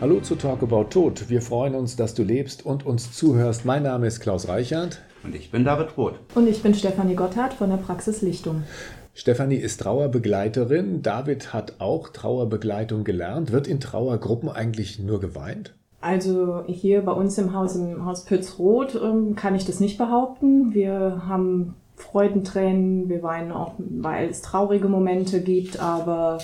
Hallo zu Talk About Tod. Wir freuen uns, dass du lebst und uns zuhörst. Mein Name ist Klaus Reichert. Und ich bin David Roth. Und ich bin Stefanie Gotthard von der Praxis Lichtung. Stefanie ist Trauerbegleiterin. David hat auch Trauerbegleitung gelernt. Wird in Trauergruppen eigentlich nur geweint? Also hier bei uns im Haus, im Haus Pützroth, ähm, kann ich das nicht behaupten. Wir haben Freudentränen, wir weinen auch, weil es traurige Momente gibt, aber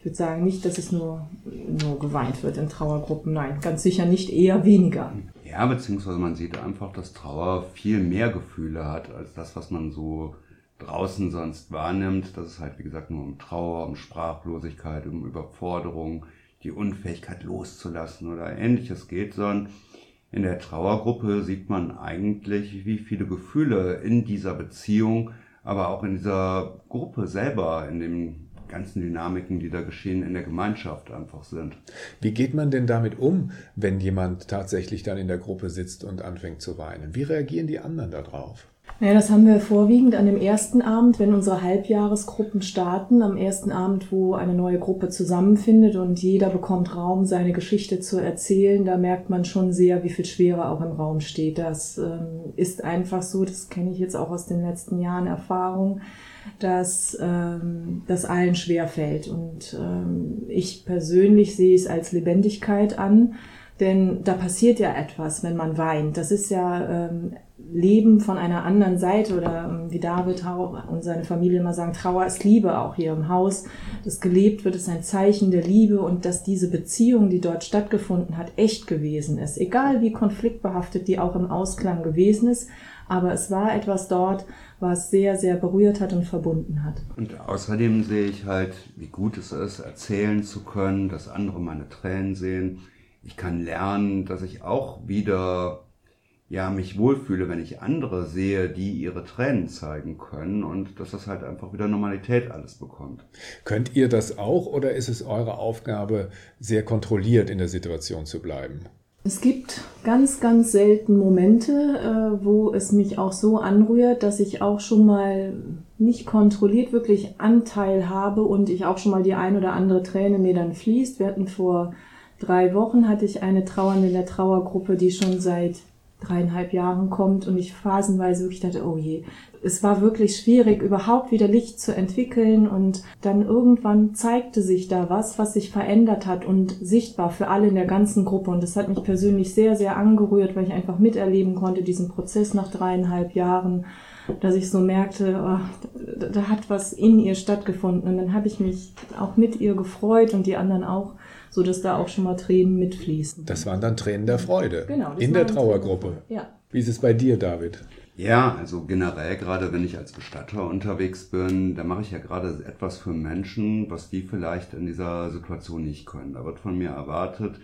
ich würde sagen nicht, dass es nur, nur geweint wird in Trauergruppen. Nein, ganz sicher nicht, eher weniger. Ja, beziehungsweise man sieht einfach, dass Trauer viel mehr Gefühle hat als das, was man so draußen sonst wahrnimmt. Das ist halt, wie gesagt, nur um Trauer, um Sprachlosigkeit, um Überforderung, die Unfähigkeit loszulassen oder ähnliches geht, sondern in der Trauergruppe sieht man eigentlich, wie viele Gefühle in dieser Beziehung, aber auch in dieser Gruppe selber, in dem ganzen Dynamiken, die da geschehen, in der Gemeinschaft einfach sind. Wie geht man denn damit um, wenn jemand tatsächlich dann in der Gruppe sitzt und anfängt zu weinen? Wie reagieren die anderen darauf? Ja, das haben wir vorwiegend an dem ersten Abend, wenn unsere Halbjahresgruppen starten, am ersten Abend, wo eine neue Gruppe zusammenfindet und jeder bekommt Raum, seine Geschichte zu erzählen. Da merkt man schon sehr, wie viel Schwere auch im Raum steht. Das ähm, ist einfach so, das kenne ich jetzt auch aus den letzten Jahren Erfahrung, dass ähm, das allen schwer fällt. Und ähm, ich persönlich sehe es als Lebendigkeit an, denn da passiert ja etwas, wenn man weint. Das ist ja ähm, Leben von einer anderen Seite oder ähm, wie David und seine Familie immer sagen, Trauer ist Liebe auch hier im Haus. Das gelebt wird, ist ein Zeichen der Liebe und dass diese Beziehung, die dort stattgefunden hat, echt gewesen ist. Egal wie konfliktbehaftet die auch im Ausklang gewesen ist, aber es war etwas dort, was sehr, sehr berührt hat und verbunden hat. Und außerdem sehe ich halt, wie gut es ist, erzählen zu können, dass andere meine Tränen sehen. Ich kann lernen, dass ich auch wieder ja, mich wohlfühle, wenn ich andere sehe, die ihre Tränen zeigen können und dass das halt einfach wieder Normalität alles bekommt. Könnt ihr das auch oder ist es eure Aufgabe, sehr kontrolliert in der Situation zu bleiben? Es gibt ganz, ganz selten Momente, äh, wo es mich auch so anrührt, dass ich auch schon mal nicht kontrolliert wirklich Anteil habe und ich auch schon mal die ein oder andere Träne mir dann fließt. Wir hatten vor drei Wochen hatte ich eine Trauernde in der Trauergruppe, die schon seit dreieinhalb Jahren kommt und ich phasenweise wirklich dachte, oh je, es war wirklich schwierig, überhaupt wieder Licht zu entwickeln und dann irgendwann zeigte sich da was, was sich verändert hat und sichtbar für alle in der ganzen Gruppe und das hat mich persönlich sehr, sehr angerührt, weil ich einfach miterleben konnte, diesen Prozess nach dreieinhalb Jahren, dass ich so merkte, oh, da, hat was in ihr stattgefunden und dann habe ich mich auch mit ihr gefreut und die anderen auch so dass da auch schon mal Tränen mitfließen. Das waren dann Tränen der Freude. Genau. In der Trauergruppe. Ja. Wie ist es bei dir, David? Ja, also generell, gerade wenn ich als Bestatter unterwegs bin, da mache ich ja gerade etwas für Menschen, was die vielleicht in dieser Situation nicht können. Da wird von mir erwartet,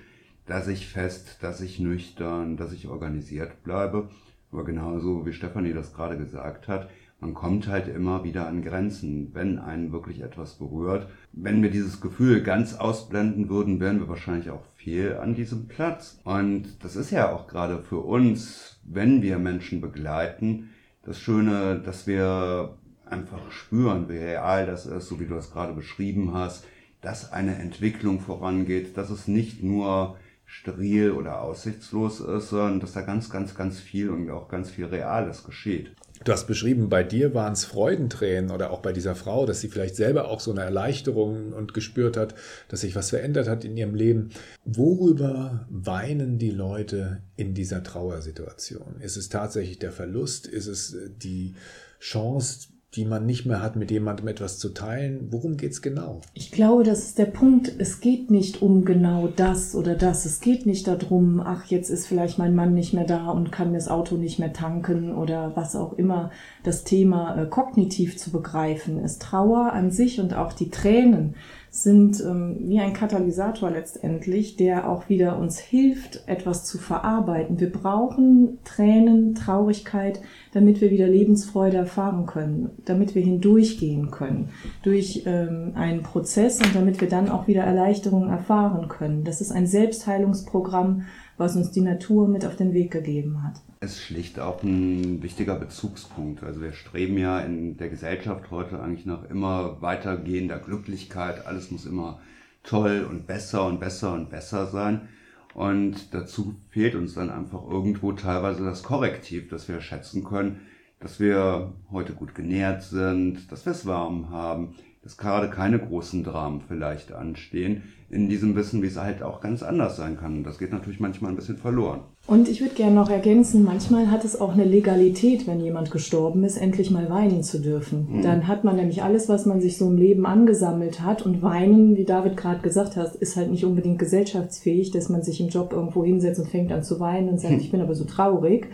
dass ich fest, dass ich nüchtern, dass ich organisiert bleibe. Aber genauso wie Stefanie das gerade gesagt hat, man kommt halt immer wieder an Grenzen, wenn einen wirklich etwas berührt. Wenn wir dieses Gefühl ganz ausblenden würden, wären wir wahrscheinlich auch viel an diesem Platz. Und das ist ja auch gerade für uns, wenn wir Menschen begleiten, das Schöne, dass wir einfach spüren, wie real das ist, so wie du es gerade beschrieben hast, dass eine Entwicklung vorangeht, dass es nicht nur steril oder aussichtslos ist, sondern dass da ganz, ganz, ganz viel und auch ganz viel Reales geschieht. Du hast beschrieben, bei dir waren es Freudentränen oder auch bei dieser Frau, dass sie vielleicht selber auch so eine Erleichterung und gespürt hat, dass sich was verändert hat in ihrem Leben. Worüber weinen die Leute in dieser Trauersituation? Ist es tatsächlich der Verlust? Ist es die Chance, die man nicht mehr hat, mit jemandem etwas zu teilen. Worum geht es genau? Ich glaube, das ist der Punkt. Es geht nicht um genau das oder das. Es geht nicht darum, ach, jetzt ist vielleicht mein Mann nicht mehr da und kann das Auto nicht mehr tanken oder was auch immer. Das Thema äh, kognitiv zu begreifen ist Trauer an sich und auch die Tränen sind ähm, wie ein Katalysator letztendlich, der auch wieder uns hilft, etwas zu verarbeiten. Wir brauchen Tränen, Traurigkeit, damit wir wieder Lebensfreude erfahren können, damit wir hindurchgehen können durch ähm, einen Prozess und damit wir dann auch wieder Erleichterung erfahren können. Das ist ein Selbstheilungsprogramm, was uns die Natur mit auf den Weg gegeben hat. Es ist schlicht auch ein wichtiger Bezugspunkt. Also wir streben ja in der Gesellschaft heute eigentlich nach immer weitergehender Glücklichkeit. Alles muss immer toll und besser und besser und besser sein. Und dazu fehlt uns dann einfach irgendwo teilweise das Korrektiv, dass wir schätzen können, dass wir heute gut genährt sind, dass wir es warm haben, dass gerade keine großen Dramen vielleicht anstehen, in diesem Wissen, wie es halt auch ganz anders sein kann. Das geht natürlich manchmal ein bisschen verloren. Und ich würde gerne noch ergänzen, manchmal hat es auch eine Legalität, wenn jemand gestorben ist, endlich mal weinen zu dürfen. Mhm. Dann hat man nämlich alles, was man sich so im Leben angesammelt hat. Und weinen, wie David gerade gesagt hat, ist halt nicht unbedingt gesellschaftsfähig, dass man sich im Job irgendwo hinsetzt und fängt an zu weinen und sagt, mhm. ich bin aber so traurig.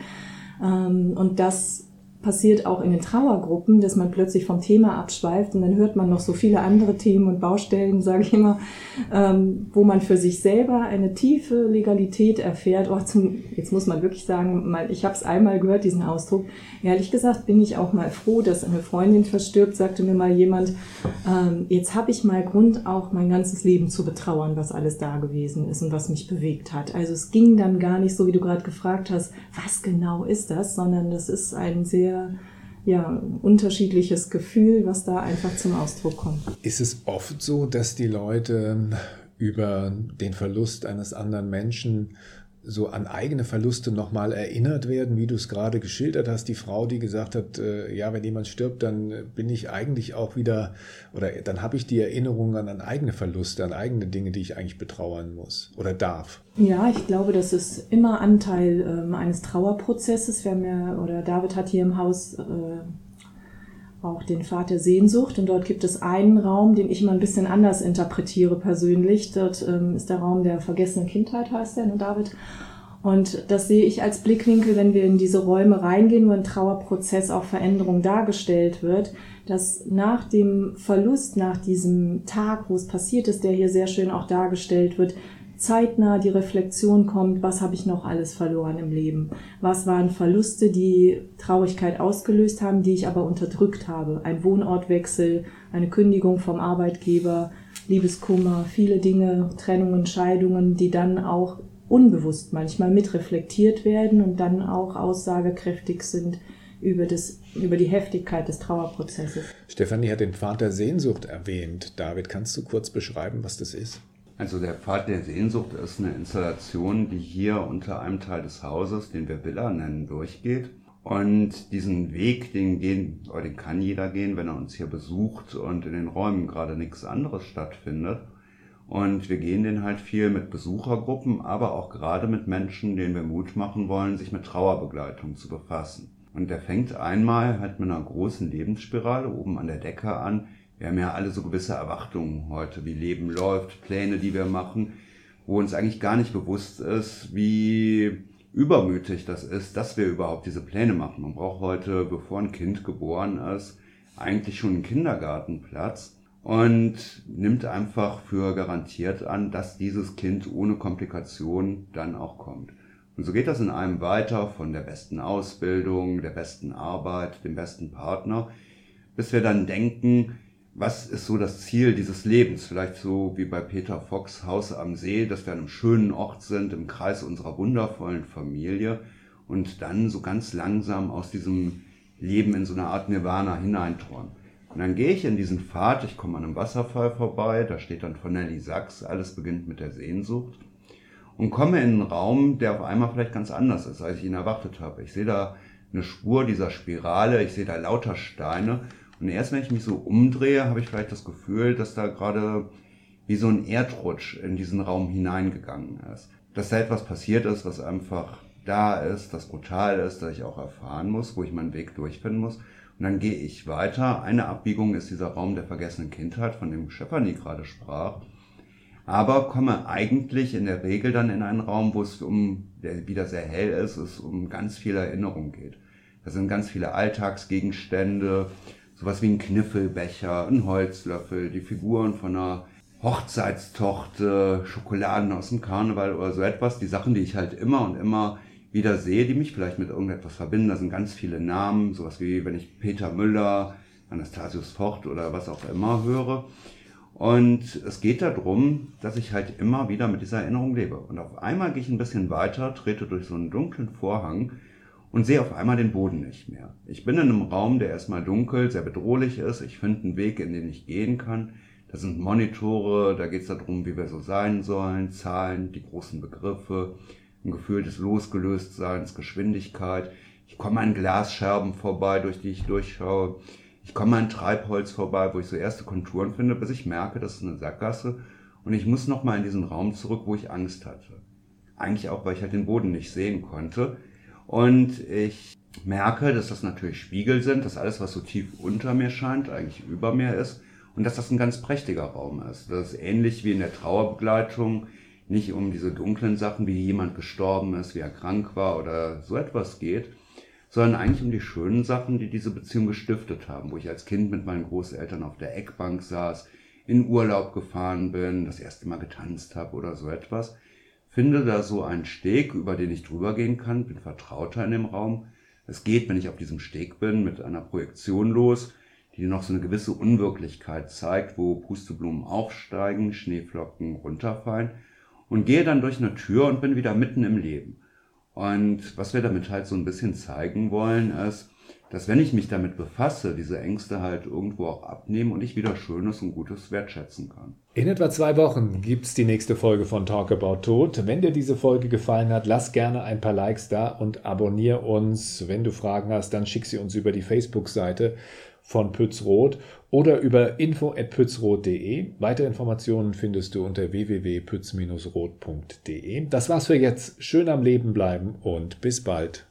Ähm, und das passiert auch in den Trauergruppen, dass man plötzlich vom Thema abschweift und dann hört man noch so viele andere Themen und Baustellen, sage ich immer, ähm, wo man für sich selber eine tiefe Legalität erfährt. Oh, zum, jetzt muss man wirklich sagen, mal, ich habe es einmal gehört, diesen Ausdruck. Ehrlich gesagt bin ich auch mal froh, dass eine Freundin verstirbt, sagte mir mal jemand, ähm, jetzt habe ich mal Grund, auch mein ganzes Leben zu betrauern, was alles da gewesen ist und was mich bewegt hat. Also es ging dann gar nicht so, wie du gerade gefragt hast, was genau ist das, sondern das ist ein sehr sehr ja, unterschiedliches Gefühl, was da einfach zum Ausdruck kommt. Ist es oft so, dass die Leute über den Verlust eines anderen Menschen so an eigene Verluste nochmal erinnert werden, wie du es gerade geschildert hast, die Frau, die gesagt hat, äh, ja, wenn jemand stirbt, dann bin ich eigentlich auch wieder, oder dann habe ich die Erinnerung an, an eigene Verluste, an eigene Dinge, die ich eigentlich betrauern muss oder darf. Ja, ich glaube, das ist immer Anteil ähm, eines Trauerprozesses. Wir haben ja, oder David hat hier im Haus äh, auch den Pfad der Sehnsucht. Und dort gibt es einen Raum, den ich immer ein bisschen anders interpretiere persönlich. Dort ähm, ist der Raum der vergessenen Kindheit, heißt der, ne, David? Und das sehe ich als Blickwinkel, wenn wir in diese Räume reingehen, wo ein Trauerprozess auch Veränderung dargestellt wird, dass nach dem Verlust, nach diesem Tag, wo es passiert ist, der hier sehr schön auch dargestellt wird, zeitnah die Reflexion kommt, was habe ich noch alles verloren im Leben? Was waren Verluste, die Traurigkeit ausgelöst haben, die ich aber unterdrückt habe? Ein Wohnortwechsel, eine Kündigung vom Arbeitgeber, Liebeskummer, viele Dinge, Trennungen, Scheidungen, die dann auch unbewusst manchmal mitreflektiert werden und dann auch aussagekräftig sind über, das, über die Heftigkeit des Trauerprozesses. Stefanie hat den der Sehnsucht erwähnt. David, kannst du kurz beschreiben, was das ist? Also der Pfad der Sehnsucht ist eine Installation, die hier unter einem Teil des Hauses, den wir Villa nennen, durchgeht. Und diesen Weg, den gehen, oder den kann jeder gehen, wenn er uns hier besucht und in den Räumen gerade nichts anderes stattfindet. Und wir gehen den halt viel mit Besuchergruppen, aber auch gerade mit Menschen, denen wir Mut machen wollen, sich mit Trauerbegleitung zu befassen. Und der fängt einmal halt mit einer großen Lebensspirale oben an der Decke an, wir haben ja alle so gewisse Erwartungen heute, wie Leben läuft, Pläne, die wir machen, wo uns eigentlich gar nicht bewusst ist, wie übermütig das ist, dass wir überhaupt diese Pläne machen. Man braucht heute, bevor ein Kind geboren ist, eigentlich schon einen Kindergartenplatz und nimmt einfach für garantiert an, dass dieses Kind ohne Komplikation dann auch kommt. Und so geht das in einem weiter von der besten Ausbildung, der besten Arbeit, dem besten Partner, bis wir dann denken, was ist so das Ziel dieses Lebens? Vielleicht so wie bei Peter Fox Haus am See, dass wir an einem schönen Ort sind, im Kreis unserer wundervollen Familie und dann so ganz langsam aus diesem Leben in so eine Art Nirvana hineinträumen. Und dann gehe ich in diesen Pfad, ich komme an einem Wasserfall vorbei, da steht dann von Nelly Sachs, alles beginnt mit der Sehnsucht und komme in einen Raum, der auf einmal vielleicht ganz anders ist, als ich ihn erwartet habe. Ich sehe da eine Spur dieser Spirale, ich sehe da lauter Steine und erst wenn ich mich so umdrehe, habe ich vielleicht das Gefühl, dass da gerade wie so ein Erdrutsch in diesen Raum hineingegangen ist. Dass da etwas passiert ist, was einfach da ist, das brutal ist, dass ich auch erfahren muss, wo ich meinen Weg durchfinden muss. Und dann gehe ich weiter. Eine Abbiegung ist dieser Raum der vergessenen Kindheit, von dem Schepperny gerade sprach. Aber komme eigentlich in der Regel dann in einen Raum, wo es um, der wieder sehr hell ist, es um ganz viel Erinnerung geht. Da sind ganz viele Alltagsgegenstände, sowas wie ein Kniffelbecher, ein Holzlöffel, die Figuren von einer Hochzeitstochter, Schokoladen aus dem Karneval oder so etwas. Die Sachen, die ich halt immer und immer wieder sehe, die mich vielleicht mit irgendetwas verbinden. Da sind ganz viele Namen, sowas wie wenn ich Peter Müller, Anastasius Fort oder was auch immer höre. Und es geht darum, dass ich halt immer wieder mit dieser Erinnerung lebe. Und auf einmal gehe ich ein bisschen weiter, trete durch so einen dunklen Vorhang und sehe auf einmal den Boden nicht mehr. Ich bin in einem Raum, der erstmal dunkel, sehr bedrohlich ist. Ich finde einen Weg, in den ich gehen kann. Das sind Monitore, da geht es darum, wie wir so sein sollen, Zahlen, die großen Begriffe, ein Gefühl des Losgelöstseins, Geschwindigkeit. Ich komme an Glasscherben vorbei, durch die ich durchschaue. Ich komme an Treibholz vorbei, wo ich so erste Konturen finde, bis ich merke, das ist eine Sackgasse. Und ich muss nochmal in diesen Raum zurück, wo ich Angst hatte. Eigentlich auch, weil ich halt den Boden nicht sehen konnte. Und ich merke, dass das natürlich Spiegel sind, dass alles, was so tief unter mir scheint, eigentlich über mir ist. Und dass das ein ganz prächtiger Raum ist. Das ist ähnlich wie in der Trauerbegleitung nicht um diese dunklen Sachen, wie jemand gestorben ist, wie er krank war oder so etwas geht, sondern eigentlich um die schönen Sachen, die diese Beziehung gestiftet haben, wo ich als Kind mit meinen Großeltern auf der Eckbank saß, in Urlaub gefahren bin, das erste Mal getanzt habe oder so etwas. Finde da so einen Steg, über den ich drüber gehen kann, bin vertrauter in dem Raum. Es geht, wenn ich auf diesem Steg bin, mit einer Projektion los, die noch so eine gewisse Unwirklichkeit zeigt, wo Pusteblumen aufsteigen, Schneeflocken runterfallen und gehe dann durch eine Tür und bin wieder mitten im Leben. Und was wir damit halt so ein bisschen zeigen wollen, ist, dass wenn ich mich damit befasse, diese Ängste halt irgendwo auch abnehmen und ich wieder Schönes und Gutes wertschätzen kann. In etwa zwei Wochen gibt es die nächste Folge von Talk About Tod. Wenn dir diese Folge gefallen hat, lass gerne ein paar Likes da und abonniere uns. Wenn du Fragen hast, dann schick sie uns über die Facebook-Seite von Pützroth oder über info.pützroth.de. Weitere Informationen findest du unter www.pütz-roth.de. Das war's für jetzt. Schön am Leben bleiben und bis bald.